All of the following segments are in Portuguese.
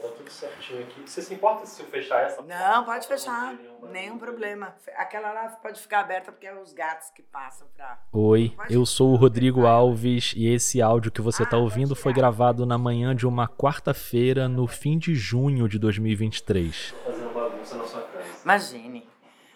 Tá tudo certinho aqui. Você se importa se eu fechar essa? Não, pode fechar. Nenhum problema. Aquela lá pode ficar aberta porque é os gatos que passam pra. Oi, eu sou o Rodrigo Alves e esse áudio que você está ouvindo foi gravado na manhã de uma quarta-feira, no fim de junho de 2023. Fazendo bagunça na sua casa. Imagine.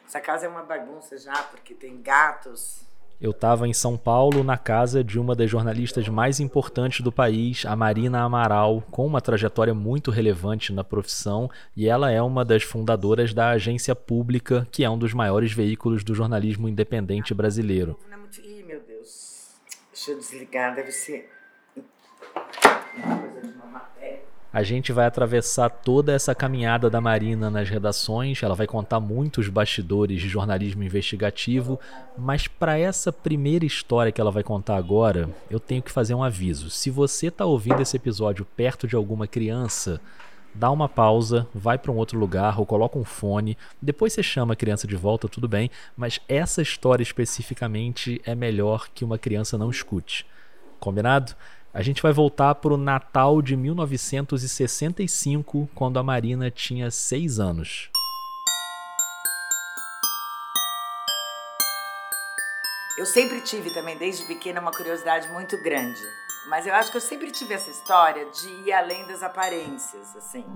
Essa casa é uma bagunça já, porque tem gatos. Eu estava em São Paulo, na casa de uma das jornalistas mais importantes do país, a Marina Amaral, com uma trajetória muito relevante na profissão, e ela é uma das fundadoras da Agência Pública, que é um dos maiores veículos do jornalismo independente brasileiro. É. Ih, meu Deus. Deixa eu desligar, deve ser. Uma coisa de uma matéria. A gente vai atravessar toda essa caminhada da Marina nas redações, ela vai contar muitos bastidores de jornalismo investigativo, mas para essa primeira história que ela vai contar agora, eu tenho que fazer um aviso. Se você está ouvindo esse episódio perto de alguma criança, dá uma pausa, vai para um outro lugar ou coloca um fone, depois você chama a criança de volta, tudo bem, mas essa história especificamente é melhor que uma criança não escute. Combinado? A gente vai voltar para o Natal de 1965, quando a Marina tinha seis anos. Eu sempre tive também, desde pequena, uma curiosidade muito grande. Mas eu acho que eu sempre tive essa história de ir além das aparências, assim.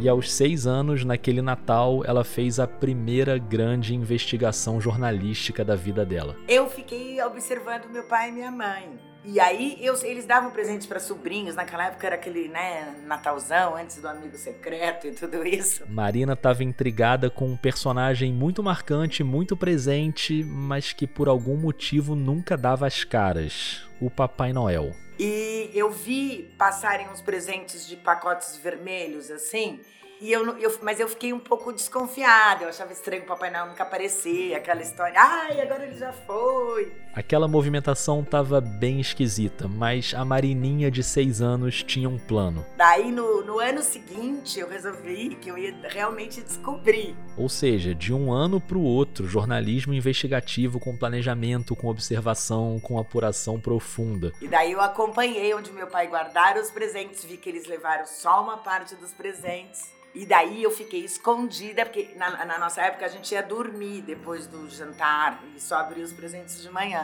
E aos seis anos, naquele Natal, ela fez a primeira grande investigação jornalística da vida dela. Eu fiquei observando meu pai e minha mãe. E aí eu, eles davam presente para sobrinhos, naquela época era aquele, né, Natalzão, antes do amigo secreto e tudo isso. Marina estava intrigada com um personagem muito marcante, muito presente, mas que por algum motivo nunca dava as caras: o Papai Noel. E eu vi passarem uns presentes de pacotes vermelhos assim, e eu, eu, mas eu fiquei um pouco desconfiada. Eu achava estranho o Papai Noel nunca aparecer, aquela história. Ai, agora ele já foi. Aquela movimentação estava bem esquisita, mas a Marininha de seis anos tinha um plano. Daí, no, no ano seguinte, eu resolvi que eu ia realmente descobrir. Ou seja, de um ano para o outro, jornalismo investigativo com planejamento, com observação, com apuração profunda. E daí eu acompanhei onde meu pai guardara os presentes, vi que eles levaram só uma parte dos presentes. E daí eu fiquei escondida, porque na, na, nossa época a gente ia dormir depois do jantar e só abria os presentes de manhã.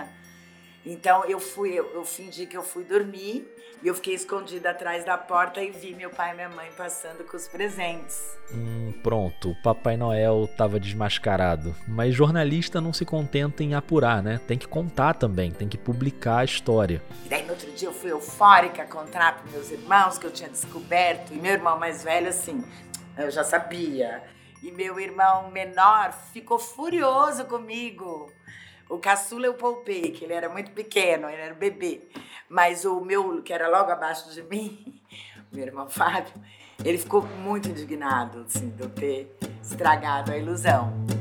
Então eu fui, eu, eu fingi que eu fui dormir e eu fiquei escondida atrás da porta e vi meu pai e minha mãe passando com os presentes. Hum, pronto, o Papai Noel estava desmascarado. Mas jornalista não se contenta em apurar, né? Tem que contar também, tem que publicar a história. E daí no outro dia eu fui eufórica contar para meus irmãos que eu tinha descoberto. E meu irmão mais velho, assim, eu já sabia. E meu irmão menor ficou furioso comigo. O caçula eu poupei, que ele era muito pequeno, ele era bebê. Mas o meu, que era logo abaixo de mim, meu irmão Fábio, ele ficou muito indignado, assim, de eu ter estragado a ilusão.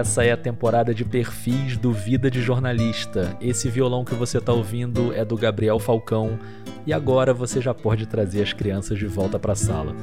Essa é a temporada de perfis do Vida de Jornalista. Esse violão que você está ouvindo é do Gabriel Falcão e agora você já pode trazer as crianças de volta para a sala.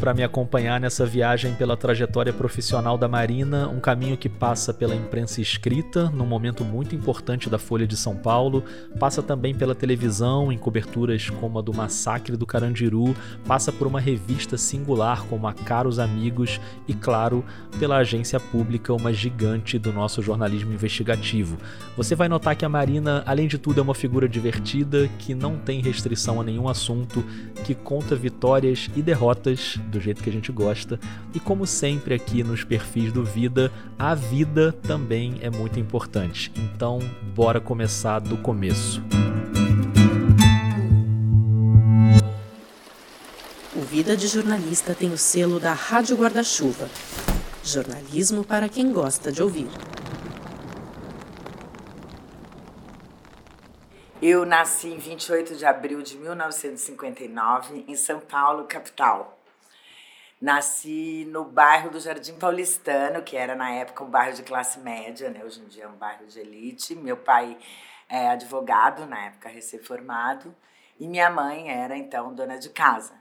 Para me acompanhar nessa viagem pela trajetória profissional da Marina, um caminho que passa pela imprensa escrita, num momento muito importante da Folha de São Paulo, passa também pela televisão, em coberturas como a do Massacre do Carandiru, passa por uma revista singular como a Caros Amigos e, claro, pela agência pública, uma gigante do nosso jornalismo investigativo. Você vai notar que a Marina, além de tudo, é uma figura divertida, que não tem restrição a nenhum assunto, que conta vitórias e derrotas, do jeito que a gente gosta. E como sempre aqui nos perfis do Vida, a vida também é muito importante. Então, bora começar do começo. O Vida de Jornalista tem o selo da Rádio Guarda-Chuva. Jornalismo para quem gosta de ouvir. Eu nasci em 28 de abril de 1959, em São Paulo, capital. Nasci no bairro do Jardim Paulistano, que era na época um bairro de classe média, né? hoje em dia é um bairro de elite. Meu pai é advogado, na época recém-formado, e minha mãe era então dona de casa.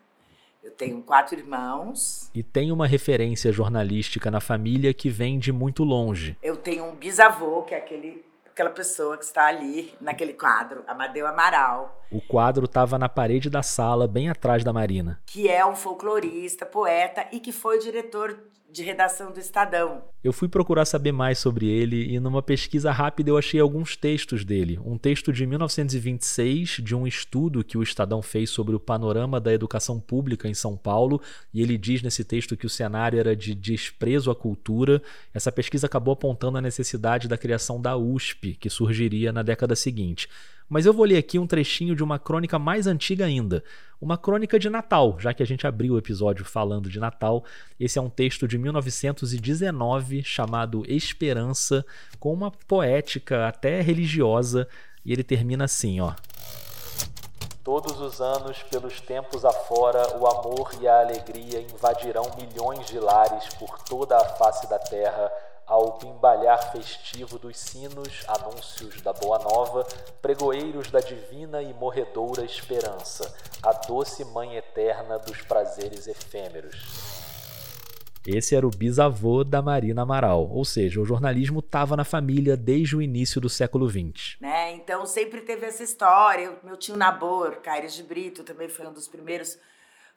Eu tenho quatro irmãos. E tem uma referência jornalística na família que vem de muito longe. Eu tenho um bisavô, que é aquele aquela pessoa que está ali naquele quadro, Amadeu Amaral. O quadro estava na parede da sala, bem atrás da Marina. Que é um folclorista, poeta e que foi diretor de redação do Estadão. Eu fui procurar saber mais sobre ele e numa pesquisa rápida eu achei alguns textos dele. Um texto de 1926 de um estudo que o Estadão fez sobre o panorama da educação pública em São Paulo e ele diz nesse texto que o cenário era de desprezo à cultura. Essa pesquisa acabou apontando a necessidade da criação da USP, que surgiria na década seguinte. Mas eu vou ler aqui um trechinho de uma crônica mais antiga ainda, uma crônica de Natal, já que a gente abriu o episódio falando de Natal. Esse é um texto de 1919 chamado Esperança, com uma poética até religiosa, e ele termina assim, ó. Todos os anos, pelos tempos afora, o amor e a alegria invadirão milhões de lares por toda a face da terra ao bimbalhar festivo dos sinos, anúncios da boa nova, pregoeiros da divina e morredoura esperança, a doce mãe eterna dos prazeres efêmeros. Esse era o bisavô da Marina Amaral, ou seja, o jornalismo estava na família desde o início do século XX. Né? Então sempre teve essa história. Meu tio Nabor, Caires de Brito, também foi um dos primeiros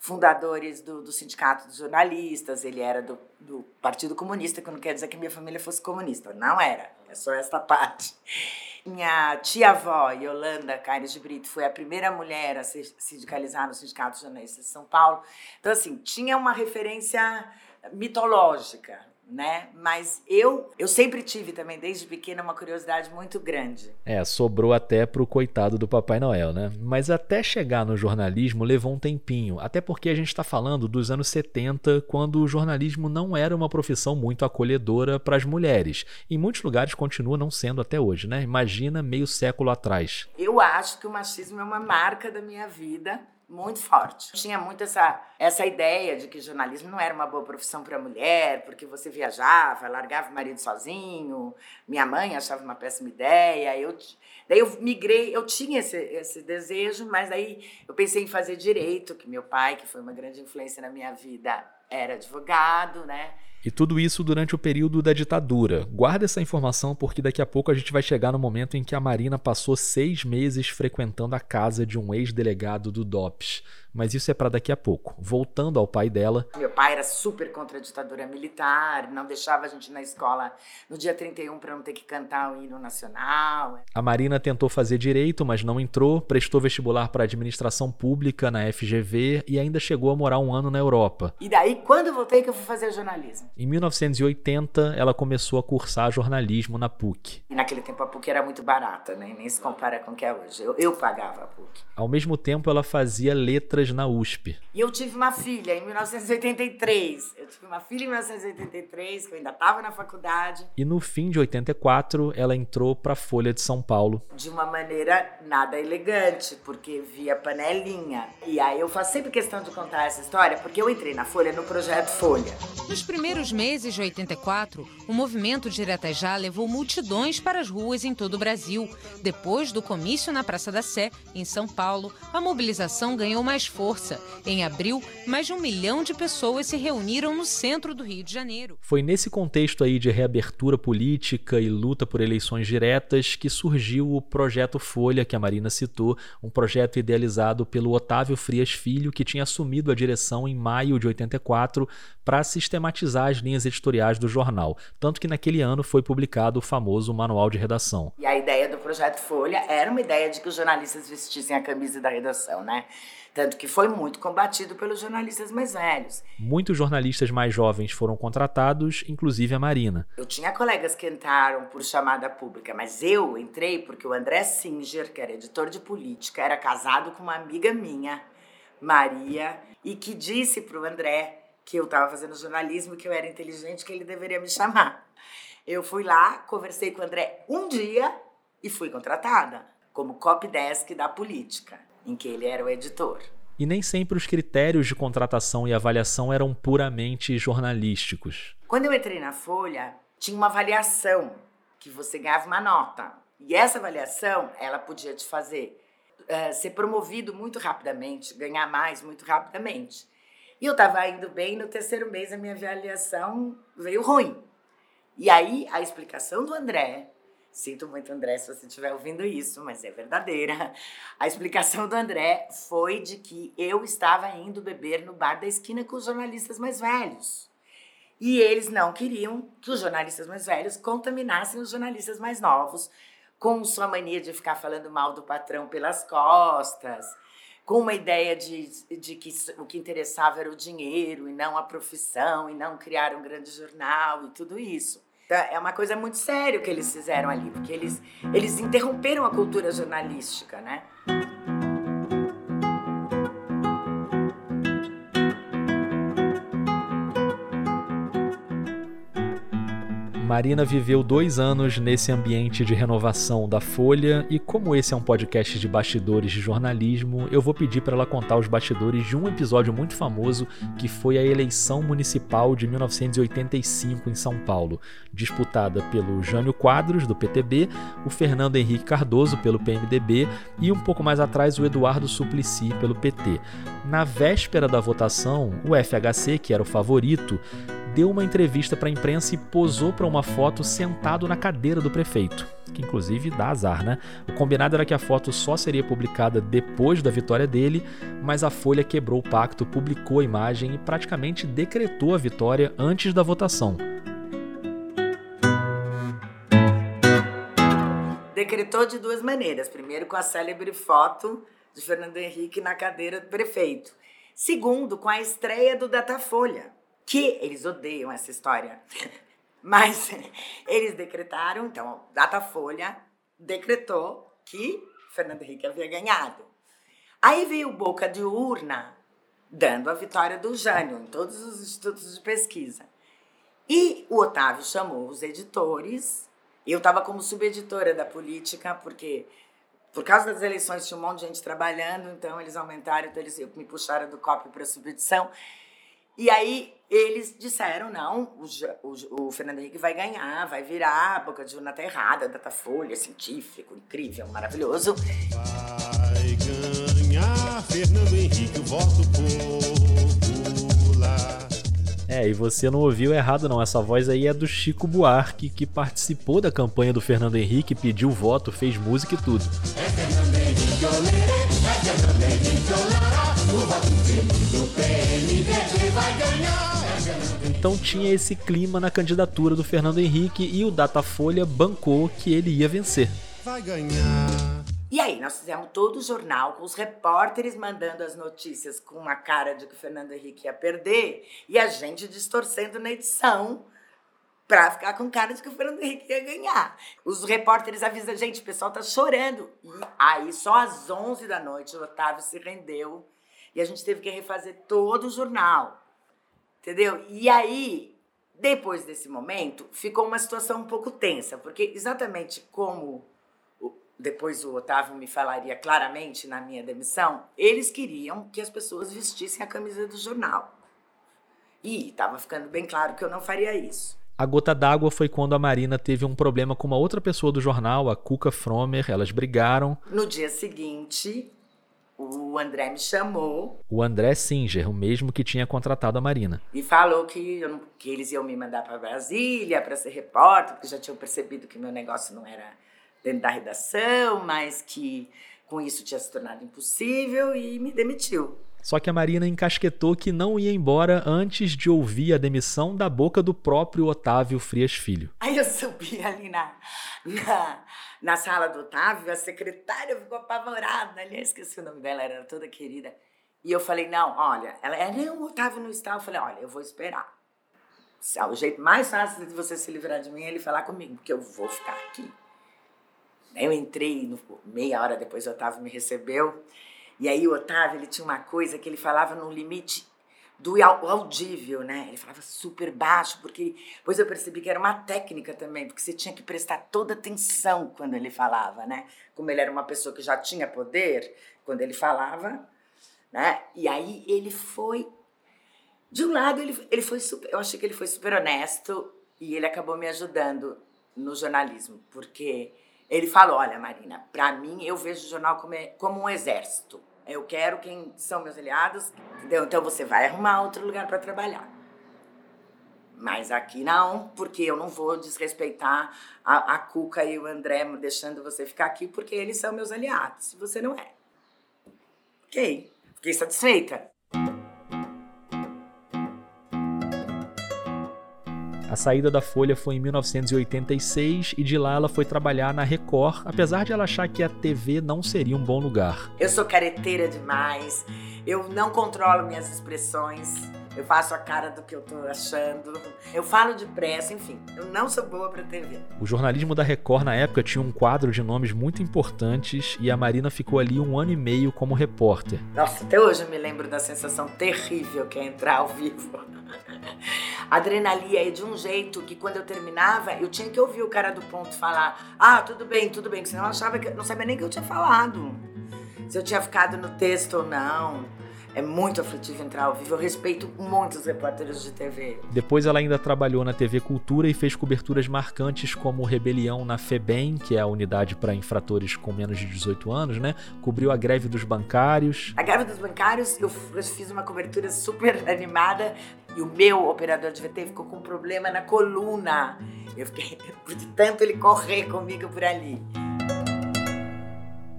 fundadores do, do Sindicato dos Jornalistas, ele era do, do Partido Comunista, que não quer dizer que minha família fosse comunista, não era, é só esta parte. Minha tia-avó, Yolanda Caires de Brito, foi a primeira mulher a se sindicalizar no Sindicato dos Jornalistas de São Paulo. Então, assim, tinha uma referência mitológica, né? Mas eu, eu sempre tive também, desde pequena, uma curiosidade muito grande. É, sobrou até pro coitado do Papai Noel, né? Mas até chegar no jornalismo levou um tempinho, até porque a gente está falando dos anos 70, quando o jornalismo não era uma profissão muito acolhedora para as mulheres. Em muitos lugares continua não sendo até hoje, né? Imagina meio século atrás. Eu acho que o machismo é uma marca da minha vida muito forte. Tinha muito essa, essa ideia de que jornalismo não era uma boa profissão para mulher, porque você viajava, largava o marido sozinho. Minha mãe achava uma péssima ideia. Eu, daí eu migrei, eu tinha esse, esse desejo, mas daí eu pensei em fazer direito, que meu pai, que foi uma grande influência na minha vida, era advogado, né? E tudo isso durante o período da ditadura. Guarda essa informação porque daqui a pouco a gente vai chegar no momento em que a Marina passou seis meses frequentando a casa de um ex-delegado do DOPS mas isso é para daqui a pouco. Voltando ao pai dela. Meu pai era super contra a ditadura militar, não deixava a gente ir na escola no dia 31 para não ter que cantar o hino nacional. A Marina tentou fazer direito, mas não entrou, prestou vestibular para administração pública na FGV e ainda chegou a morar um ano na Europa. E daí, quando eu voltei, que eu fui fazer jornalismo? Em 1980, ela começou a cursar jornalismo na PUC. E naquele tempo a PUC era muito barata, né? nem se compara com o que é hoje. Eu, eu pagava a PUC. Ao mesmo tempo, ela fazia letras na USP. E eu tive uma filha em 1983. Eu tive uma filha em 1983, que eu ainda estava na faculdade. E no fim de 84, ela entrou para a Folha de São Paulo. De uma maneira nada elegante, porque via panelinha. E aí eu faço sempre questão de contar essa história, porque eu entrei na Folha no projeto Folha. Nos primeiros meses de 84, o movimento Direta Já levou multidões para as ruas em todo o Brasil. Depois do comício na Praça da Sé, em São Paulo, a mobilização ganhou mais força. Em abril, mais de um milhão de pessoas se reuniram no centro do Rio de Janeiro. Foi nesse contexto aí de reabertura política e luta por eleições diretas que surgiu o projeto Folha, que a Marina citou, um projeto idealizado pelo Otávio Frias Filho, que tinha assumido a direção em maio de 84 para sistematizar as linhas editoriais do jornal. Tanto que naquele ano foi publicado o famoso Manual de Redação. E a ideia do projeto Folha era uma ideia de que os jornalistas vestissem a camisa da redação, né? Tanto que foi muito combatido pelos jornalistas mais velhos. Muitos jornalistas mais jovens foram contratados, inclusive a Marina. Eu tinha colegas que entraram por chamada pública, mas eu entrei porque o André Singer, que era editor de política, era casado com uma amiga minha, Maria, e que disse para o André que eu estava fazendo jornalismo, que eu era inteligente, que ele deveria me chamar. Eu fui lá, conversei com o André um dia e fui contratada como copy desk da política em que ele era o editor. E nem sempre os critérios de contratação e avaliação eram puramente jornalísticos. Quando eu entrei na Folha, tinha uma avaliação que você ganhava uma nota. E essa avaliação, ela podia te fazer uh, ser promovido muito rapidamente, ganhar mais muito rapidamente. E eu estava indo bem, no terceiro mês a minha avaliação veio ruim. E aí a explicação do André Sinto muito, André, se você estiver ouvindo isso, mas é verdadeira. A explicação do André foi de que eu estava indo beber no bar da esquina com os jornalistas mais velhos. E eles não queriam que os jornalistas mais velhos contaminassem os jornalistas mais novos, com sua mania de ficar falando mal do patrão pelas costas, com uma ideia de, de que o que interessava era o dinheiro e não a profissão, e não criar um grande jornal e tudo isso. É uma coisa muito séria que eles fizeram ali, porque eles, eles interromperam a cultura jornalística, né? Marina viveu dois anos nesse ambiente de renovação da Folha e, como esse é um podcast de bastidores de jornalismo, eu vou pedir para ela contar os bastidores de um episódio muito famoso que foi a eleição municipal de 1985 em São Paulo, disputada pelo Jânio Quadros, do PTB, o Fernando Henrique Cardoso, pelo PMDB e um pouco mais atrás o Eduardo Suplicy, pelo PT. Na véspera da votação, o FHC, que era o favorito, deu uma entrevista para a imprensa e posou para uma foto sentado na cadeira do prefeito, que inclusive dá azar, né? O combinado era que a foto só seria publicada depois da vitória dele, mas a Folha quebrou o pacto, publicou a imagem e praticamente decretou a vitória antes da votação. Decretou de duas maneiras. Primeiro, com a célebre foto de Fernando Henrique na cadeira do prefeito. Segundo, com a estreia do Datafolha que eles odeiam essa história. Mas eles decretaram, então, Datafolha decretou que Fernando Henrique havia ganhado. Aí veio Boca de Urna dando a vitória do Jânio em todos os institutos de pesquisa. E o Otávio chamou os editores. Eu estava como subeditora da política, porque por causa das eleições tinha um monte de gente trabalhando, então eles aumentaram, então eles me puxaram do copy para subedição. E aí eles disseram, não, o, o, o, Fernando Henrique vai ganhar, vai virar a boca de urna tá errada, Datafolha, científico, incrível, maravilhoso. Vai ganhar Fernando Henrique, o voto popular. É, e você não ouviu errado não, essa voz aí é do Chico Buarque, que participou da campanha do Fernando Henrique, pediu voto, fez música e tudo. É Fernando Henrique, olê, é Fernando Henrique, olá, o voto do PMDB. Então tinha esse clima na candidatura do Fernando Henrique e o Datafolha bancou que ele ia vencer. Vai ganhar. E aí, nós fizemos todo o jornal com os repórteres mandando as notícias com uma cara de que o Fernando Henrique ia perder e a gente distorcendo na edição para ficar com cara de que o Fernando Henrique ia ganhar. Os repórteres avisam, gente, o pessoal tá chorando. E aí, só às 11 da noite, o Otávio se rendeu e a gente teve que refazer todo o jornal. Entendeu? E aí, depois desse momento, ficou uma situação um pouco tensa, porque exatamente como depois o Otávio me falaria claramente na minha demissão, eles queriam que as pessoas vestissem a camisa do jornal. E estava ficando bem claro que eu não faria isso. A gota d'água foi quando a Marina teve um problema com uma outra pessoa do jornal, a Cuca Fromer. Elas brigaram. No dia seguinte, o André me chamou. O André Singer, o mesmo que tinha contratado a Marina. E falou que, eu, que eles iam me mandar para Brasília para ser repórter, porque já tinham percebido que meu negócio não era dentro da redação, mas que com isso tinha se tornado impossível e me demitiu. Só que a Marina encasquetou que não ia embora antes de ouvir a demissão da boca do próprio Otávio Frias Filho. Aí eu subi ali na, na, na sala do Otávio, a secretária ficou apavorada. Aliás, esqueci o nome dela, era toda querida. E eu falei, não, olha, ela é, não, Otávio não está. Eu falei, olha, eu vou esperar. O jeito mais fácil de você se livrar de mim é ele falar comigo, porque eu vou ficar aqui. Eu entrei, no, meia hora depois o Otávio me recebeu. E aí o Otávio, ele tinha uma coisa que ele falava no limite do audível, né? Ele falava super baixo, porque depois eu percebi que era uma técnica também, porque você tinha que prestar toda atenção quando ele falava, né? Como ele era uma pessoa que já tinha poder, quando ele falava, né? E aí ele foi de um lado ele, ele foi super, eu achei que ele foi super honesto e ele acabou me ajudando no jornalismo, porque ele falou, olha Marina, para mim eu vejo o jornal como, como um exército. Eu quero quem são meus aliados, entendeu? Então você vai arrumar outro lugar para trabalhar. Mas aqui não, porque eu não vou desrespeitar a, a Cuca e o André deixando você ficar aqui, porque eles são meus aliados. Se você não é. Ok. Fiquei satisfeita. A saída da Folha foi em 1986 e de lá ela foi trabalhar na Record, apesar de ela achar que a TV não seria um bom lugar. Eu sou careteira demais, eu não controlo minhas expressões. Eu faço a cara do que eu tô achando. Eu falo depressa, enfim. Eu não sou boa pra TV. O jornalismo da Record na época tinha um quadro de nomes muito importantes e a Marina ficou ali um ano e meio como repórter. Nossa, até hoje eu me lembro da sensação terrível que é entrar ao vivo. A adrenalina é de um jeito que quando eu terminava, eu tinha que ouvir o cara do ponto falar: Ah, tudo bem, tudo bem, senão eu achava que não sabia nem que eu tinha falado. Se eu tinha ficado no texto ou não. É muito aflitivo entrar ao vivo. Eu respeito muitos repórteres de TV. Depois ela ainda trabalhou na TV Cultura e fez coberturas marcantes como Rebelião na FEBEM, que é a unidade para infratores com menos de 18 anos, né? Cobriu a greve dos bancários. A greve dos bancários, eu fiz uma cobertura super animada e o meu operador de VT ficou com um problema na coluna. Eu fiquei, de tanto ele correr comigo por ali.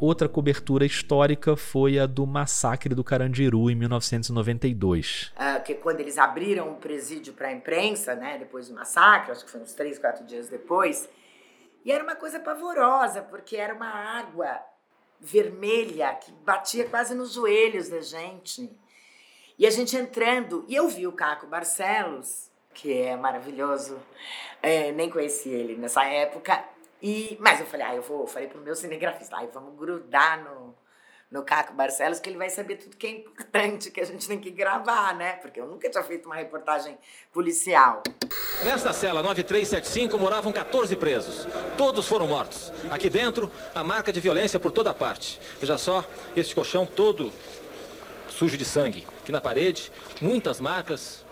Outra cobertura histórica foi a do massacre do Carandiru em 1992. Ah, que quando eles abriram o presídio para a imprensa, né, depois do massacre, acho que foi uns três, quatro dias depois, e era uma coisa pavorosa, porque era uma água vermelha que batia quase nos joelhos da gente. E a gente entrando, e eu vi o Caco Barcelos, que é maravilhoso, é, nem conheci ele nessa época, e, mas eu falei, ah, eu vou, falei pro meu cinegrafista, ah, vamos grudar no, no Caco Barcelos, que ele vai saber tudo que é importante, que a gente tem que gravar, né? Porque eu nunca tinha feito uma reportagem policial. Nesta cela 9375 moravam 14 presos. Todos foram mortos. Aqui dentro, a marca de violência por toda parte. Veja só, este colchão todo sujo de sangue. Aqui na parede, muitas marcas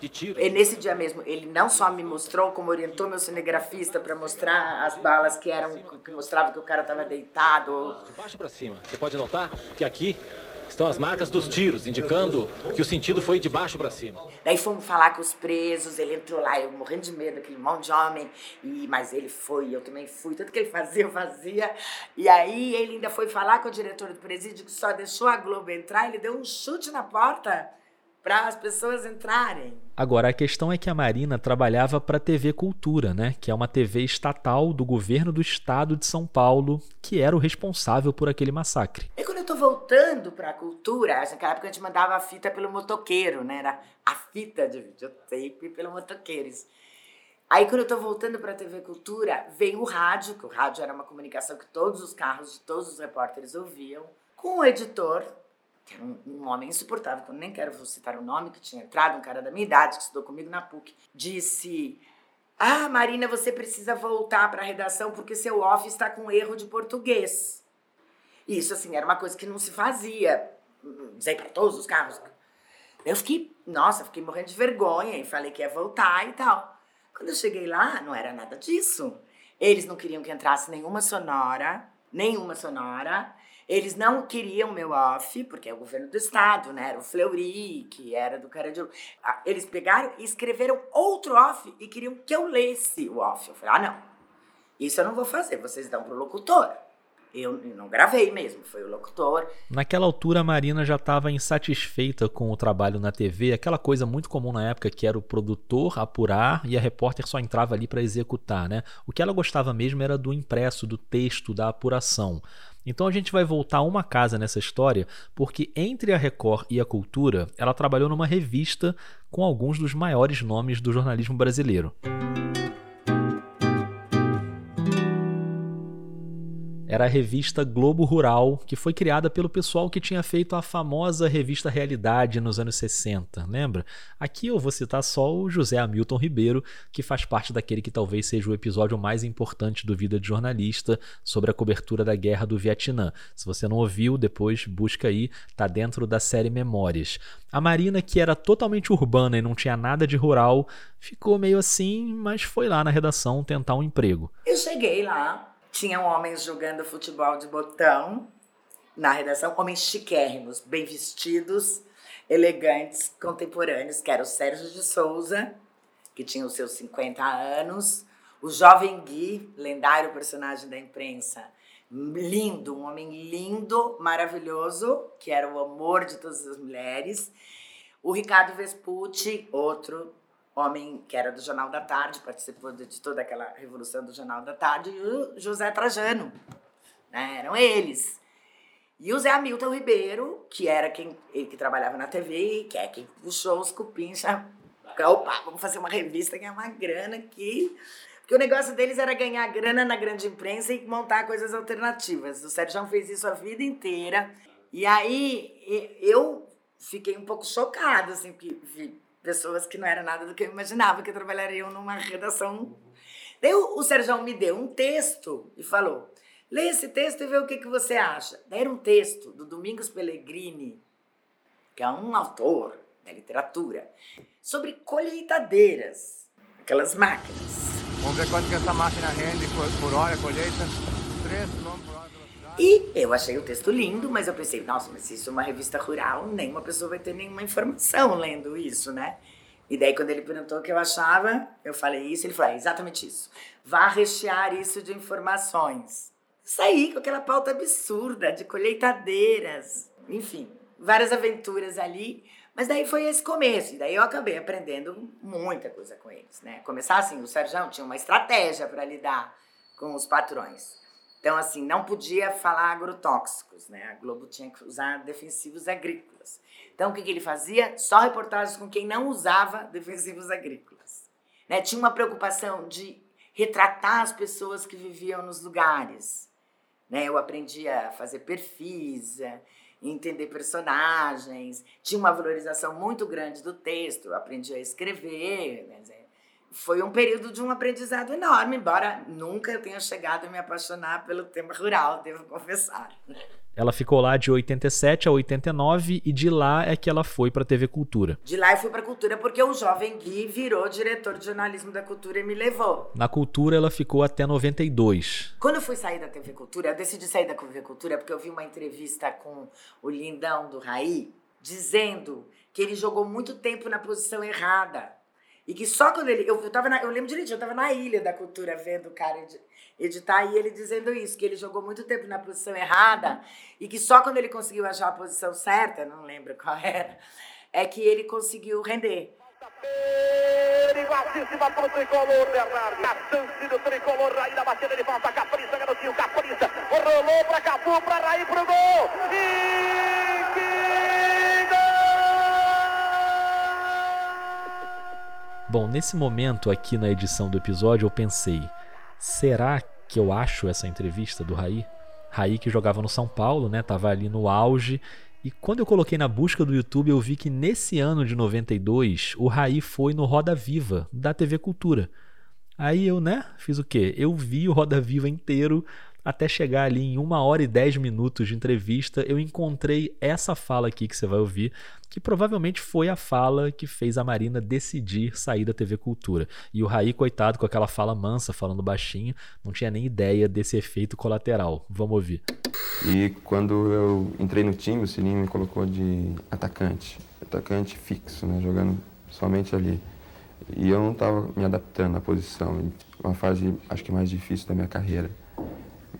de tiro. E nesse dia mesmo, ele não só me mostrou, como orientou meu cinegrafista para mostrar as balas que eram que mostrava que o cara estava deitado. De baixo para cima. Você pode notar que aqui estão as marcas dos tiros, indicando que o sentido foi de baixo para cima. Daí fomos falar com os presos, ele entrou lá, eu morrendo de medo, aquele monte de homem, e, mas ele foi, eu também fui, tudo que ele fazia, eu fazia. E aí ele ainda foi falar com o diretor do presídio, que só deixou a Globo entrar, ele deu um chute na porta para as pessoas entrarem. Agora, a questão é que a Marina trabalhava para a TV Cultura, né? que é uma TV estatal do governo do estado de São Paulo, que era o responsável por aquele massacre. E quando eu tô voltando para a cultura, naquela época a gente mandava a fita pelo motoqueiro, né? Era a fita de videotape pelo motoqueiros. Aí quando eu tô voltando para a TV Cultura, veio o rádio, que o rádio era uma comunicação que todos os carros de todos os repórteres ouviam, com o editor que era um, um, homem insuportável, que eu nem quero citar o nome, que tinha entrado, um cara da minha idade, que estudou comigo na PUC, disse: Ah, Marina, você precisa voltar para a redação porque seu off está com erro de português. Isso, assim, era uma coisa que não se fazia, dizer para todos os carros. Eu fiquei, nossa, fiquei morrendo de vergonha e falei que ia voltar e tal. Quando eu cheguei lá, não era nada disso. Eles não queriam que entrasse nenhuma sonora, nenhuma sonora. Eles não queriam meu off, porque é o governo do estado, né? Era o Fleury, que era do Carandiru. Ah, eles pegaram e escreveram outro off e queriam que eu lesse o off. Eu falei, ah, não. Isso eu não vou fazer, vocês dão pro locutor. Eu não gravei mesmo, foi o locutor. Naquela altura, a Marina já estava insatisfeita com o trabalho na TV, aquela coisa muito comum na época que era o produtor apurar e a repórter só entrava ali para executar, né? O que ela gostava mesmo era do impresso, do texto, da apuração. Então a gente vai voltar uma casa nessa história, porque entre a Record e a Cultura, ela trabalhou numa revista com alguns dos maiores nomes do jornalismo brasileiro. Era a revista Globo Rural, que foi criada pelo pessoal que tinha feito a famosa revista Realidade nos anos 60, lembra? Aqui eu vou citar só o José Hamilton Ribeiro, que faz parte daquele que talvez seja o episódio mais importante do Vida de Jornalista sobre a cobertura da Guerra do Vietnã. Se você não ouviu, depois busca aí, tá dentro da série Memórias. A Marina, que era totalmente urbana e não tinha nada de rural, ficou meio assim, mas foi lá na redação tentar um emprego. Eu cheguei lá, tinham homens jogando futebol de botão na redação, homens chiquérrimos, bem vestidos, elegantes, contemporâneos, que era o Sérgio de Souza, que tinha os seus 50 anos, o jovem Gui, lendário personagem da imprensa, lindo, um homem lindo, maravilhoso, que era o amor de todas as mulheres, o Ricardo Vespucci, outro homem que era do Jornal da Tarde, participou de toda aquela revolução do Jornal da Tarde, e o José Trajano. Né? Eram eles. E o Zé Hamilton Ribeiro, que era quem que trabalhava na TV, que é quem puxou os cupins. Opa, vamos fazer uma revista é uma grana aqui. Porque o negócio deles era ganhar grana na grande imprensa e montar coisas alternativas. O Sérgio fez isso a vida inteira. E aí eu fiquei um pouco chocada, assim, porque pessoas que não era nada do que eu imaginava que trabalhariam numa redação. Daí o, Sérgio me deu um texto e falou: lê esse texto e vê o que, que você acha. Daí era um texto do Domingos Pellegrini, que é um autor da literatura, sobre colheitadeiras, aquelas máquinas. Vamos ver quanto que essa máquina rende por, por hora, colheita. 3 km por hora. E eu achei o texto lindo, mas eu pensei, nossa, mas isso é uma revista rural, nenhuma pessoa vai ter nenhuma informação lendo isso, né? E daí, quando ele perguntou o que eu achava, eu falei isso, ele falou, é exatamente isso. Vá rechear isso de informações. Saí com aquela pauta absurda de colheitadeiras, enfim, várias aventuras ali. Mas daí foi esse começo, e daí eu acabei aprendendo muita coisa com eles, né? Começar assim, o Sérgio tinha uma estratégia para lidar com os patrões. Então, assim, não podia falar agrotóxicos, né? A Globo tinha que usar defensivos agrícolas. Então, o que, que ele fazia? Só reportagens com quem não usava defensivos agrícolas. Né? Tinha uma preocupação de retratar as pessoas que viviam nos lugares. Né? Eu aprendi a fazer perfis, entender personagens. Tinha uma valorização muito grande do texto. Eu aprendi a escrever. Né? Foi um período de um aprendizado enorme, embora nunca eu tenha chegado a me apaixonar pelo tema rural, devo confessar. Ela ficou lá de 87 a 89 e de lá é que ela foi para a TV Cultura. De lá eu fui para Cultura porque o jovem Gui virou diretor de jornalismo da Cultura e me levou. Na Cultura ela ficou até 92. Quando eu fui sair da TV Cultura, eu decidi sair da TV Cultura porque eu vi uma entrevista com o lindão do Raí dizendo que ele jogou muito tempo na posição errada e que só quando ele. Eu, eu, tava na, eu lembro direitinho, eu tava na Ilha da Cultura vendo o cara editar e ele dizendo isso, que ele jogou muito tempo na posição errada e que só quando ele conseguiu achar a posição certa, não lembro qual era, é que ele conseguiu render. Perigosíssima pro tricolor, Bernardo. A chance do tricolor, Raí na batida de falta, Capriça, garotinho, Capriça. Rolou pra Capu, pra Raí pro gol. E Bom, nesse momento aqui na edição do episódio eu pensei: será que eu acho essa entrevista do Raí? Raí que jogava no São Paulo, né? Tava ali no auge. E quando eu coloquei na busca do YouTube, eu vi que nesse ano de 92, o Raí foi no Roda Viva da TV Cultura. Aí eu, né, fiz o quê? Eu vi o Roda Viva inteiro até chegar ali em uma hora e dez minutos de entrevista, eu encontrei essa fala aqui que você vai ouvir, que provavelmente foi a fala que fez a Marina decidir sair da TV Cultura. E o Raí, coitado, com aquela fala mansa, falando baixinho, não tinha nem ideia desse efeito colateral. Vamos ouvir. E quando eu entrei no time, o Sininho me colocou de atacante, atacante fixo, né, jogando somente ali. E eu não estava me adaptando à posição, uma fase acho que mais difícil da minha carreira.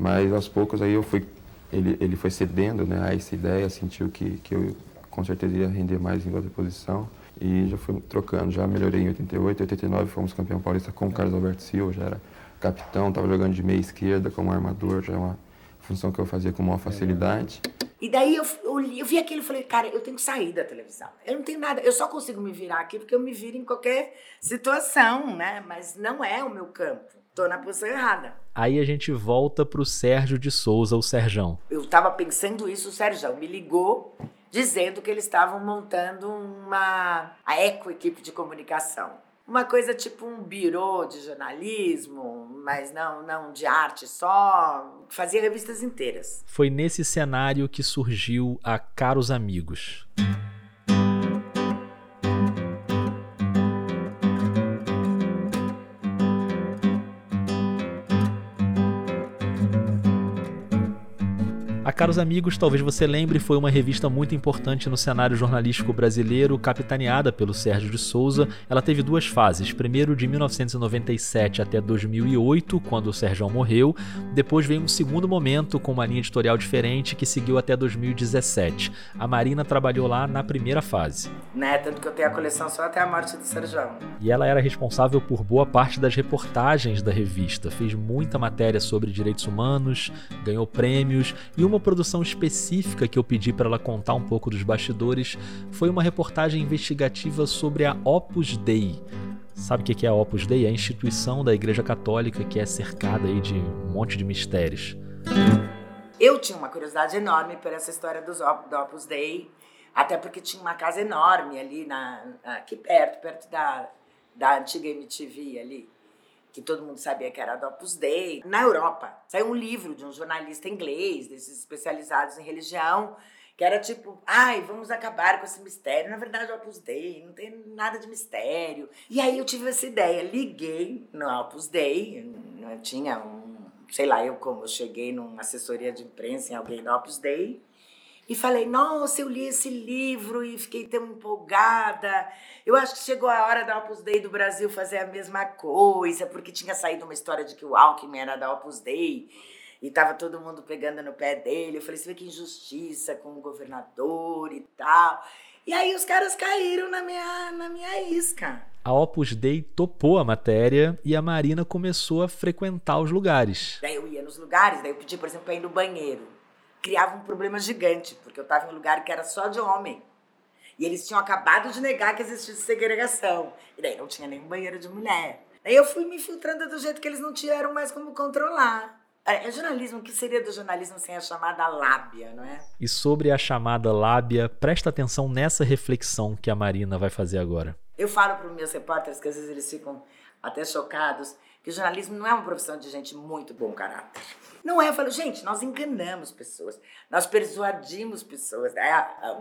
Mas aos poucos aí eu fui, ele, ele foi cedendo né, a essa ideia, sentiu que, que eu com certeza ia render mais em outra posição e já fui trocando. Já melhorei em 88, 89 fomos campeão paulista com o Carlos Alberto Silva, já era capitão, estava jogando de meia esquerda como armador, já é uma função que eu fazia com maior facilidade. E daí eu, eu, eu vi aquilo e falei, cara, eu tenho que sair da televisão. Eu não tenho nada, eu só consigo me virar aqui porque eu me viro em qualquer situação, né? Mas não é o meu campo. Na posição errada. Aí a gente volta pro Sérgio de Souza, o Serjão. Eu tava pensando isso, o Sérgio me ligou dizendo que eles estavam montando uma a eco equipe de comunicação. Uma coisa tipo um birô de jornalismo, mas não, não de arte só. Fazia revistas inteiras. Foi nesse cenário que surgiu a Caros Amigos. Caros Amigos, talvez você lembre, foi uma revista muito importante no cenário jornalístico brasileiro, capitaneada pelo Sérgio de Souza. Ela teve duas fases. Primeiro de 1997 até 2008, quando o Sérgio morreu. Depois veio um segundo momento com uma linha editorial diferente que seguiu até 2017. A Marina trabalhou lá na primeira fase. Né? Tanto que eu tenho a coleção só até a morte do Sérgio. E ela era responsável por boa parte das reportagens da revista. Fez muita matéria sobre direitos humanos, ganhou prêmios e uma produção específica que eu pedi para ela contar um pouco dos bastidores foi uma reportagem investigativa sobre a Opus Dei. Sabe o que é a Opus Dei? É a instituição da Igreja Católica que é cercada aí de um monte de mistérios. Eu tinha uma curiosidade enorme por essa história dos Op Opus Dei, até porque tinha uma casa enorme ali na, aqui perto, perto da, da antiga MTV ali que todo mundo sabia que era do Opus Dei. Na Europa, saiu um livro de um jornalista inglês, desses especializados em religião, que era tipo, ai, vamos acabar com esse mistério. Na verdade, o Opus Dei não tem nada de mistério. E aí eu tive essa ideia, liguei no Opus Dei, eu tinha um, sei lá, eu como eu cheguei numa assessoria de imprensa em alguém do Opus Dei, e falei, nossa, eu li esse livro e fiquei tão empolgada. Eu acho que chegou a hora da Opus Dei do Brasil fazer a mesma coisa, porque tinha saído uma história de que o Alckmin era da Opus Dei e tava todo mundo pegando no pé dele. Eu falei, você vê que injustiça com o governador e tal. E aí os caras caíram na minha, na minha isca. A Opus Dei topou a matéria e a Marina começou a frequentar os lugares. Daí eu ia nos lugares, daí eu pedi, por exemplo, para ir no banheiro criava um problema gigante, porque eu estava em um lugar que era só de homem. E eles tinham acabado de negar que existisse segregação. E daí não tinha nenhum banheiro de mulher. Daí eu fui me infiltrando do jeito que eles não tiveram mais como controlar. É, é jornalismo, o que seria do jornalismo sem a chamada lábia, não é? E sobre a chamada lábia, presta atenção nessa reflexão que a Marina vai fazer agora. Eu falo para os meus repórteres que às vezes eles ficam até chocados que jornalismo não é uma profissão de gente muito bom caráter. Não é, eu falo, gente, nós enganamos pessoas, nós persuadimos pessoas.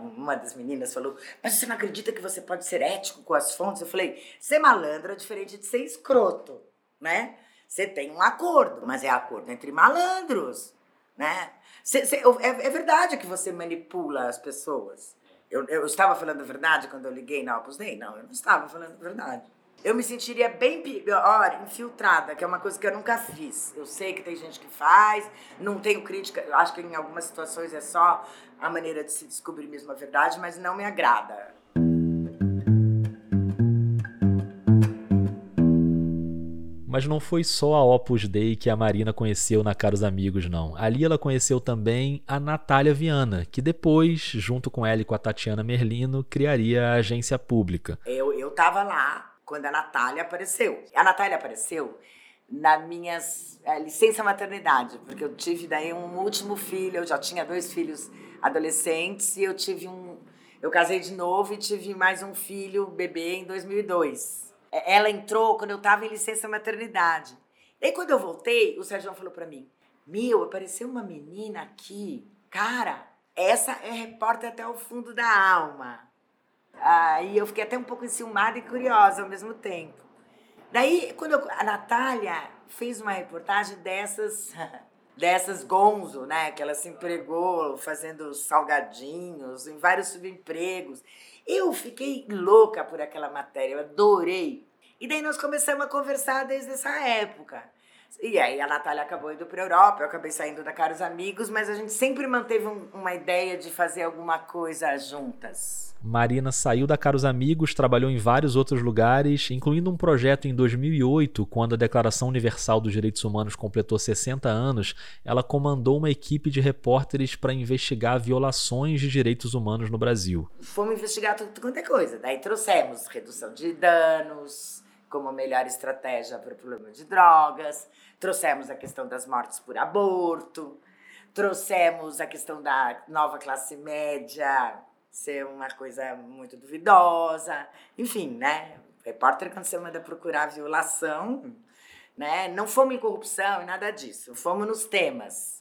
Uma das meninas falou, mas você não acredita que você pode ser ético com as fontes? Eu falei, ser malandro é diferente de ser escroto, né? Você tem um acordo, mas é acordo entre malandros, né? Cê, cê, é, é, verdade que você manipula as pessoas. Eu, eu estava falando a verdade quando eu liguei na Opus Dei? Não, eu não estava falando a verdade eu me sentiria bem pior, infiltrada, que é uma coisa que eu nunca fiz. Eu sei que tem gente que faz, não tenho crítica, acho que em algumas situações é só a maneira de se descobrir mesmo a verdade, mas não me agrada. Mas não foi só a Opus Dei que a Marina conheceu na Caros Amigos, não. Ali ela conheceu também a Natália Viana, que depois, junto com ela e com a Tatiana Merlino, criaria a agência pública. Eu, eu tava lá, quando a Natália apareceu. A Natália apareceu na minha é, licença maternidade, porque eu tive daí um último filho, eu já tinha dois filhos adolescentes e eu tive um eu casei de novo e tive mais um filho, bebê, em 2002. É, ela entrou quando eu estava em licença maternidade. E quando eu voltei, o Sérgio falou para mim: Meu, apareceu uma menina aqui. Cara, essa é repórter até o fundo da alma. Aí eu fiquei até um pouco enciumada e curiosa ao mesmo tempo. Daí, quando eu, a Natália fez uma reportagem dessas, dessas gonzo, né? Que ela se empregou fazendo salgadinhos, em vários subempregos. Eu fiquei louca por aquela matéria, eu adorei. E daí nós começamos a conversar desde essa época. E aí a Natália acabou indo para Europa, eu acabei saindo da Caros Amigos, mas a gente sempre manteve um, uma ideia de fazer alguma coisa juntas. Marina saiu da Caros Amigos, trabalhou em vários outros lugares, incluindo um projeto em 2008, quando a Declaração Universal dos Direitos Humanos completou 60 anos. Ela comandou uma equipe de repórteres para investigar violações de direitos humanos no Brasil. Fomos investigar tudo quanto é coisa. Daí trouxemos redução de danos como melhor estratégia para o problema de drogas Trouxemos a questão das mortes por aborto, trouxemos a questão da nova classe média ser uma coisa muito duvidosa. Enfim, né? O repórter, quando você manda procurar violação, né? Não fomos em corrupção e nada disso. Fomos nos temas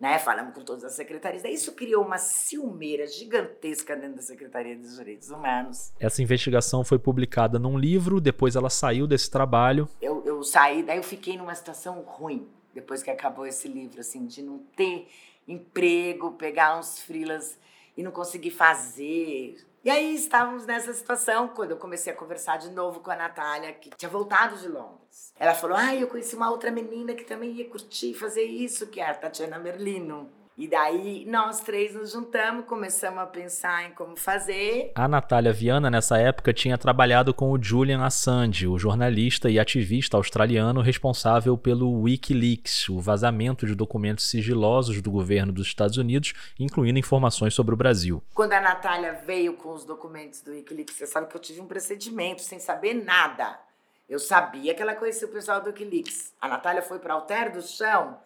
né? Falamos com todas as secretarias. Isso criou uma ciumeira gigantesca dentro da Secretaria dos Direitos Humanos. Essa investigação foi publicada num livro, depois ela saiu desse trabalho. Eu, eu saí, daí eu fiquei numa situação ruim, depois que acabou esse livro, assim, de não ter emprego, pegar uns frilas e não conseguir fazer. E aí estávamos nessa situação quando eu comecei a conversar de novo com a Natália, que tinha voltado de Londres. Ela falou: Ah, eu conheci uma outra menina que também ia curtir fazer isso, que é a Tatiana Merlino. E daí nós três nos juntamos, começamos a pensar em como fazer. A Natália Viana, nessa época, tinha trabalhado com o Julian Assange, o jornalista e ativista australiano responsável pelo Wikileaks, o vazamento de documentos sigilosos do governo dos Estados Unidos, incluindo informações sobre o Brasil. Quando a Natália veio com os documentos do Wikileaks, você sabe que eu tive um pressentimento sem saber nada. Eu sabia que ela conhecia o pessoal do Wikileaks. A Natália foi para Alter do Chão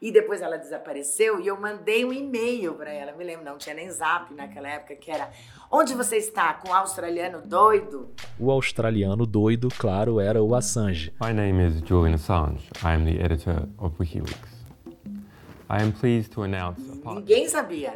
e depois ela desapareceu e eu mandei um e-mail para ela. Me lembro, não tinha nem zap naquela época, que era: Onde você está? Com o australiano doido? O australiano doido, claro, era o Assange. My name is Julian Assange. I am the editor of WikiLeaks. I am pleased to announce. Ninguém sabia.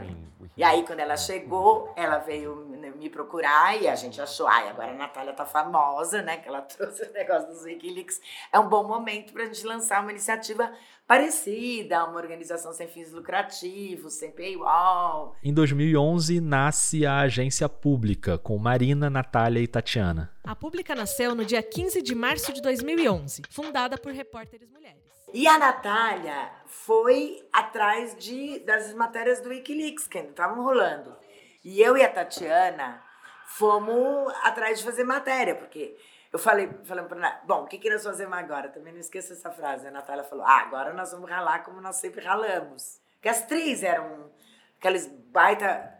E aí, quando ela chegou, ela veio me procurar e a gente achou, ai, agora a Natália tá famosa, né? Que ela trouxe o negócio dos Wikileaks. É um bom momento pra gente lançar uma iniciativa parecida, uma organização sem fins lucrativos, sem paywall. Em 2011, nasce a Agência Pública, com Marina, Natália e Tatiana. A Pública nasceu no dia 15 de março de 2011, fundada por repórteres mulheres. E a Natália foi atrás de, das matérias do Wikileaks, que ainda estavam rolando. E eu e a Tatiana fomos atrás de fazer matéria, porque eu falei, falando para bom, o que, que nós fazemos agora? Também não esqueça essa frase. A Natália falou, ah, agora nós vamos ralar como nós sempre ralamos. Que as três eram aquelas baita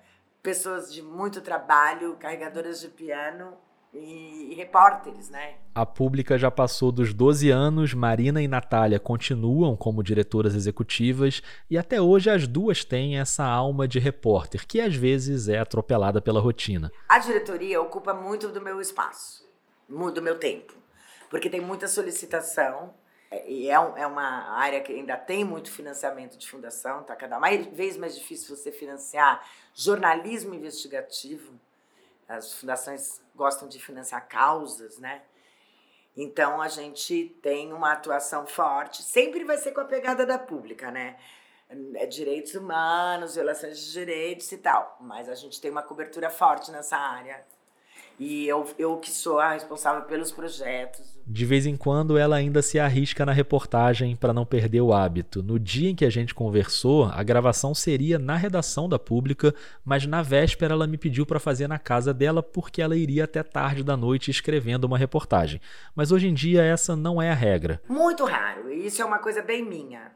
pessoas de muito trabalho, carregadoras de piano, e, repórteres, né? A Pública já passou dos 12 anos, Marina e Natália continuam como diretoras executivas e até hoje as duas têm essa alma de repórter, que às vezes é atropelada pela rotina. A diretoria ocupa muito do meu espaço, do meu tempo, porque tem muita solicitação e é, é uma área que ainda tem muito financiamento de fundação, tá cada vez mais difícil você financiar jornalismo investigativo as fundações gostam de financiar causas, né? Então a gente tem uma atuação forte, sempre vai ser com a pegada da pública, né? É direitos humanos, violações de direitos e tal, mas a gente tem uma cobertura forte nessa área. E eu, eu que sou a responsável pelos projetos. De vez em quando ela ainda se arrisca na reportagem para não perder o hábito. No dia em que a gente conversou, a gravação seria na redação da Pública, mas na véspera ela me pediu para fazer na casa dela porque ela iria até tarde da noite escrevendo uma reportagem. Mas hoje em dia essa não é a regra. Muito raro, isso é uma coisa bem minha.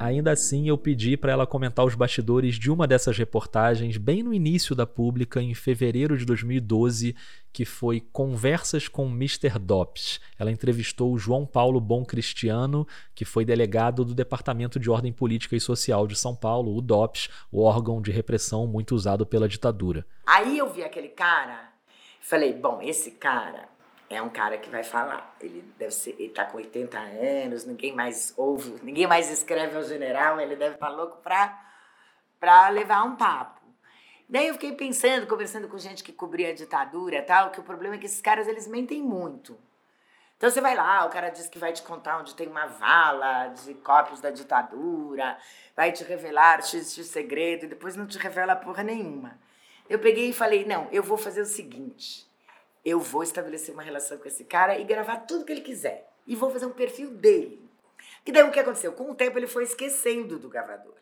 Ainda assim, eu pedi para ela comentar os bastidores de uma dessas reportagens bem no início da pública, em fevereiro de 2012, que foi Conversas com Mr. Dops. Ela entrevistou o João Paulo Bom Cristiano, que foi delegado do Departamento de Ordem Política e Social de São Paulo, o DOPS, o órgão de repressão muito usado pela ditadura. Aí eu vi aquele cara, falei: bom, esse cara é um cara que vai falar. Ele deve ser, ele tá com 80 anos, ninguém mais ouve, ninguém mais escreve ao general, ele deve estar tá louco para para levar um papo. Daí eu fiquei pensando, conversando com gente que cobria a ditadura tal, que o problema é que esses caras eles mentem muito. Então você vai lá, o cara diz que vai te contar onde tem uma vala de cópias da ditadura, vai te revelar x, x segredo e depois não te revela porra nenhuma. Eu peguei e falei: "Não, eu vou fazer o seguinte, eu vou estabelecer uma relação com esse cara e gravar tudo que ele quiser. E vou fazer um perfil dele. E daí o que aconteceu? Com o tempo ele foi esquecendo do gravador.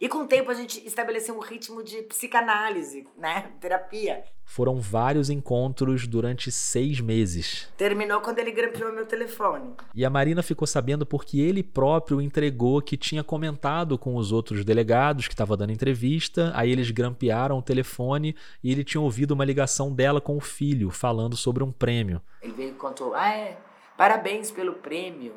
E com o tempo a gente estabeleceu um ritmo de psicanálise, né? Terapia. Foram vários encontros durante seis meses. Terminou quando ele grampeou meu telefone. E a Marina ficou sabendo porque ele próprio entregou que tinha comentado com os outros delegados que estava dando entrevista. Aí eles grampearam o telefone e ele tinha ouvido uma ligação dela com o filho falando sobre um prêmio. Ele veio e contou: Ah, é, parabéns pelo prêmio.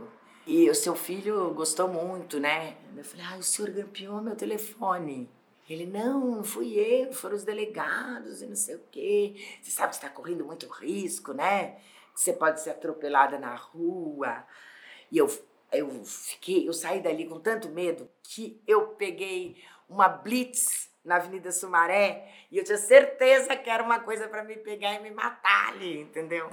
E o seu filho gostou muito, né? Eu falei, ah, o senhor grampeou meu telefone. Ele, não, não fui eu, foram os delegados e não sei o quê. Você sabe que está correndo muito risco, né? Que você pode ser atropelada na rua. E eu, eu fiquei, eu saí dali com tanto medo que eu peguei uma blitz na Avenida Sumaré e eu tinha certeza que era uma coisa para me pegar e me matar ali, entendeu?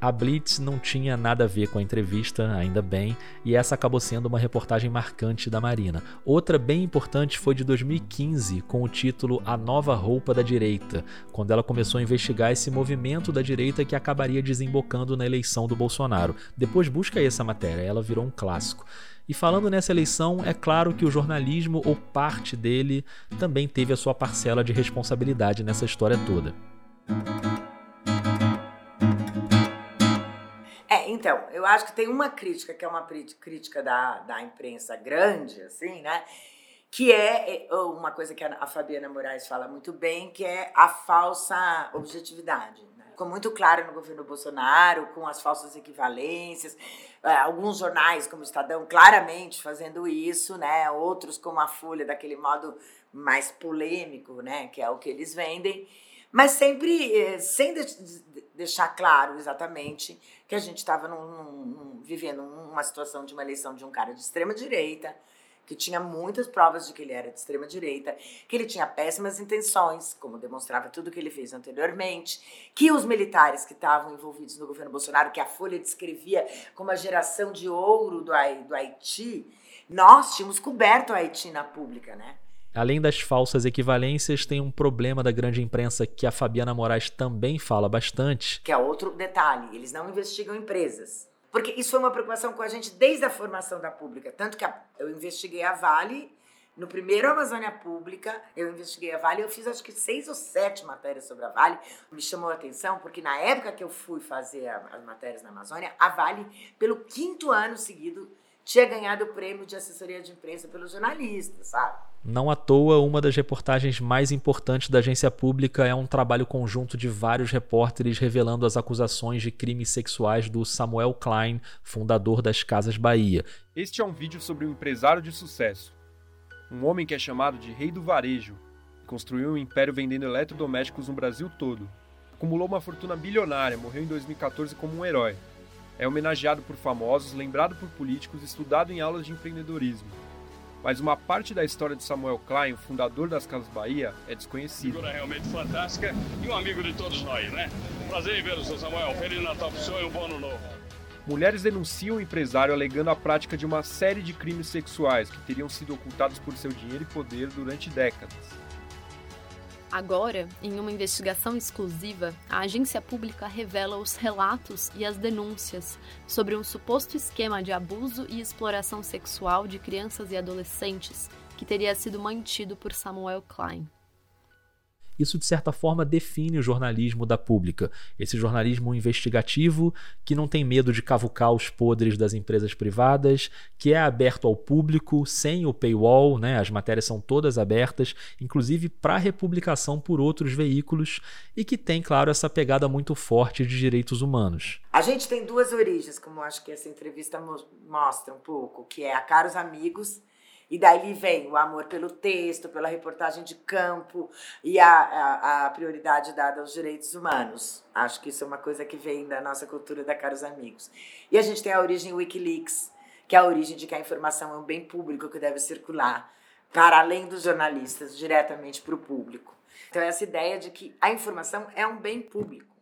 A Blitz não tinha nada a ver com a entrevista, ainda bem, e essa acabou sendo uma reportagem marcante da Marina. Outra bem importante foi de 2015, com o título A Nova Roupa da Direita, quando ela começou a investigar esse movimento da direita que acabaria desembocando na eleição do Bolsonaro. Depois busca essa matéria, ela virou um clássico. E falando nessa eleição, é claro que o jornalismo, ou parte dele, também teve a sua parcela de responsabilidade nessa história toda. Então, eu acho que tem uma crítica, que é uma crítica da, da imprensa grande, assim, né? Que é, é uma coisa que a Fabiana Moraes fala muito bem, que é a falsa objetividade. Né? Ficou muito claro no governo Bolsonaro, com as falsas equivalências, é, alguns jornais, como o Estadão, claramente fazendo isso, né? Outros, como a Folha, daquele modo mais polêmico, né? Que é o que eles vendem mas sempre eh, sem deixar claro exatamente que a gente estava vivendo uma situação de uma eleição de um cara de extrema direita, que tinha muitas provas de que ele era de extrema direita, que ele tinha péssimas intenções, como demonstrava tudo que ele fez anteriormente, que os militares que estavam envolvidos no governo Bolsonaro, que a Folha descrevia como a geração de ouro do Haiti, nós tínhamos coberto o Haiti na pública, né? Além das falsas equivalências, tem um problema da grande imprensa que a Fabiana Moraes também fala bastante. Que é outro detalhe: eles não investigam empresas. Porque isso foi uma preocupação com a gente desde a formação da pública. Tanto que eu investiguei a Vale, no primeiro Amazônia Pública, eu investiguei a Vale, eu fiz acho que seis ou sete matérias sobre a Vale. Me chamou a atenção, porque na época que eu fui fazer as matérias na Amazônia, a Vale, pelo quinto ano seguido, tinha ganhado o prêmio de assessoria de imprensa pelos jornalistas, sabe? Não à toa, uma das reportagens mais importantes da agência pública é um trabalho conjunto de vários repórteres revelando as acusações de crimes sexuais do Samuel Klein, fundador das Casas Bahia. Este é um vídeo sobre um empresário de sucesso. Um homem que é chamado de rei do varejo, construiu um império vendendo eletrodomésticos no Brasil todo. Acumulou uma fortuna bilionária, morreu em 2014 como um herói. É homenageado por famosos, lembrado por políticos, estudado em aulas de empreendedorismo. Mas uma parte da história de Samuel Klein, fundador das Casas Bahia, é desconhecida. Figura realmente fantástica e um amigo de todos nós, né? Prazer em vê-lo, seu Samuel. Feliz Natal pro senhor e um bom ano novo. Mulheres denunciam o empresário alegando a prática de uma série de crimes sexuais que teriam sido ocultados por seu dinheiro e poder durante décadas. Agora, em uma investigação exclusiva, a agência pública revela os relatos e as denúncias sobre um suposto esquema de abuso e exploração sexual de crianças e adolescentes que teria sido mantido por Samuel Klein. Isso, de certa forma, define o jornalismo da pública. Esse jornalismo investigativo que não tem medo de cavucar os podres das empresas privadas, que é aberto ao público, sem o paywall, né? as matérias são todas abertas, inclusive para republicação por outros veículos, e que tem, claro, essa pegada muito forte de direitos humanos. A gente tem duas origens, como acho que essa entrevista mostra um pouco, que é a Caros Amigos E daí vem o amor pelo texto, pela reportagem de campo e a, a, a, prioridade dada aos direitos humanos. Acho que isso é uma coisa que vem da nossa cultura da Caros Amigos. E a gente tem a origem Wikileaks, que é a origem de que a informação é um bem público que deve circular para além dos jornalistas, diretamente para o público. Então, essa ideia de que a informação é um bem público.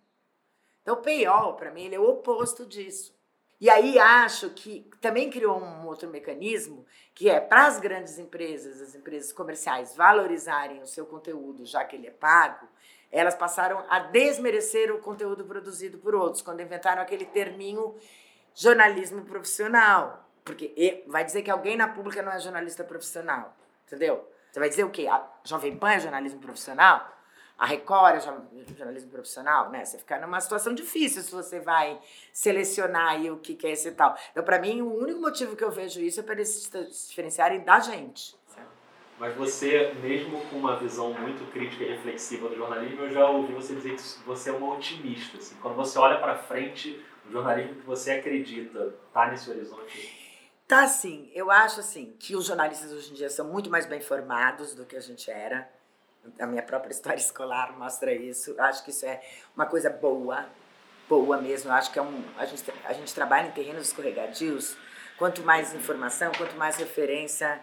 Então, o paywall, para mim, ele é o oposto disso. E aí acho que também criou um outro mecanismo, que é para as grandes empresas, as empresas comerciais, valorizarem o seu conteúdo, já que ele é pago, elas passaram a desmerecer o conteúdo produzido por outros, quando inventaram aquele terminho jornalismo profissional. Porque vai dizer que alguém na pública não é jornalista profissional, entendeu? Você vai dizer o quê? A Jovem Pan é jornalismo profissional? A Record é jornalismo profissional, né? Você fica numa situação difícil se você vai selecionar aí o que, que é esse tal. Então, para mim, o único motivo que eu vejo isso é para eles se diferenciarem da gente. Mas você, mesmo com uma visão muito crítica e reflexiva do jornalismo, eu já ouvi você dizer que você é uma otimista. Assim. Quando você olha para frente, o jornalismo que você acredita está nesse horizonte? Tá sim. Eu acho assim que os jornalistas hoje em dia são muito mais bem formados do que a gente era a minha própria história escolar mostra isso. Acho que isso é uma coisa boa, boa mesmo. Acho que é um, a, gente, a gente trabalha em terrenos escorregadios. Quanto mais informação, quanto mais referência,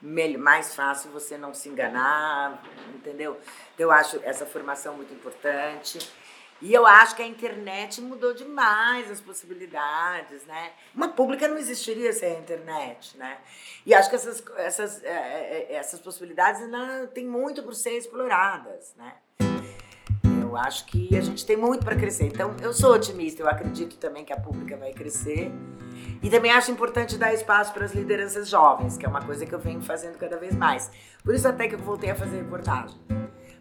melhor, mais fácil você não se enganar, entendeu? Então, eu acho essa formação muito importante. E eu acho que a internet mudou demais as possibilidades, né? Uma pública não existiria sem a internet, né? E acho que essas, essas, é, é, é essas possibilidades ainda têm muito por ser exploradas, né? Eu acho que a gente tem muito para crescer. Então, eu sou otimista, eu acredito também que a pública vai crescer. E também acho importante dar espaço para as lideranças jovens, que é uma coisa que eu venho fazendo cada vez mais. Por isso até que eu voltei a fazer reportagem.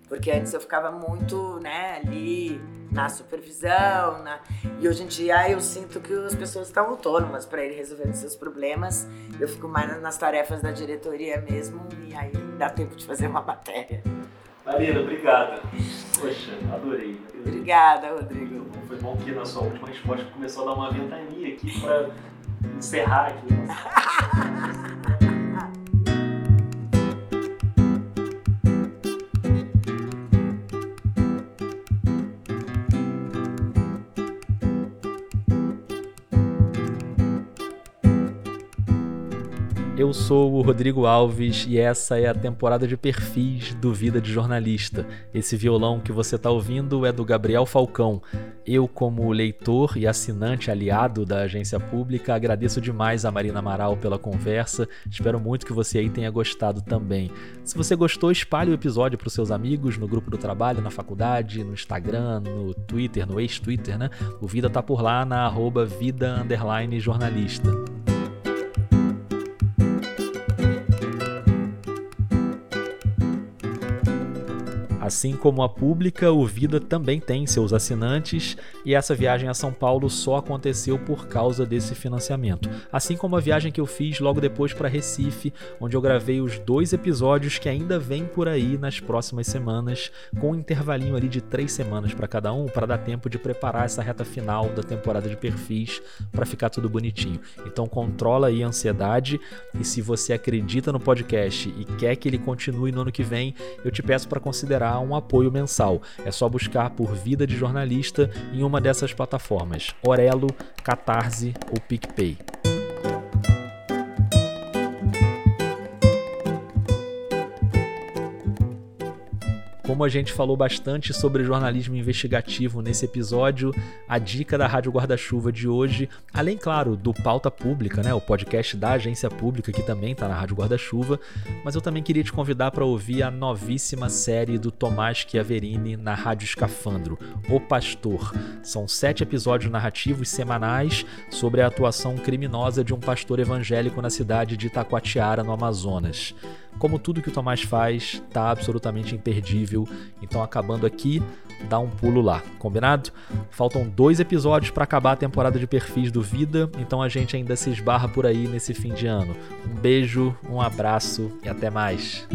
Porque antes eu ficava muito, né, ali na supervisão, na... e hoje em dia eu sinto que as pessoas estão autônomas para ir resolvendo seus problemas. Eu fico mais nas tarefas da diretoria mesmo e aí dá tempo de fazer uma matéria. Marina, obrigada. Poxa, adorei. Obrigada, Rodrigo. Foi bom que na sua última resposta começou a dar uma ventania aqui para encerrar aqui. Eu sou o Rodrigo Alves e essa é a temporada de perfis do Vida de Jornalista. Esse violão que você está ouvindo é do Gabriel Falcão. Eu, como leitor e assinante aliado da agência pública, agradeço demais a Marina Amaral pela conversa. Espero muito que você aí tenha gostado também. Se você gostou, espalhe o episódio para os seus amigos no grupo do trabalho, na faculdade, no Instagram, no Twitter, no ex-Twitter, né? O Vida tá por lá na arroba vida jornalista. Assim como a pública, o Vida também tem seus assinantes e essa viagem a São Paulo só aconteceu por causa desse financiamento. Assim como a viagem que eu fiz logo depois para Recife, onde eu gravei os dois episódios que ainda vêm por aí nas próximas semanas, com um intervalinho ali de três semanas para cada um, para dar tempo de preparar essa reta final da temporada de perfis para ficar tudo bonitinho. Então controla aí a ansiedade e se você acredita no podcast e quer que ele continue no ano que vem, eu te peço para considerar um apoio mensal. É só buscar por Vida de Jornalista em uma dessas plataformas: Orelo, Catarse ou PicPay. Como a gente falou bastante sobre jornalismo investigativo nesse episódio, a dica da Rádio Guarda-Chuva de hoje, além, claro, do Pauta Pública, né, o podcast da agência pública que também está na Rádio Guarda-Chuva, mas eu também queria te convidar para ouvir a novíssima série do Tomás Chiaverini na Rádio Escafandro, O Pastor. São sete episódios narrativos semanais sobre a atuação criminosa de um pastor evangélico na cidade de Itacoatiara, no Amazonas. Como tudo que o Tomás faz, tá absolutamente imperdível. Então, acabando aqui, dá um pulo lá, combinado? Faltam dois episódios para acabar a temporada de perfis do Vida, então a gente ainda se esbarra por aí nesse fim de ano. Um beijo, um abraço e até mais.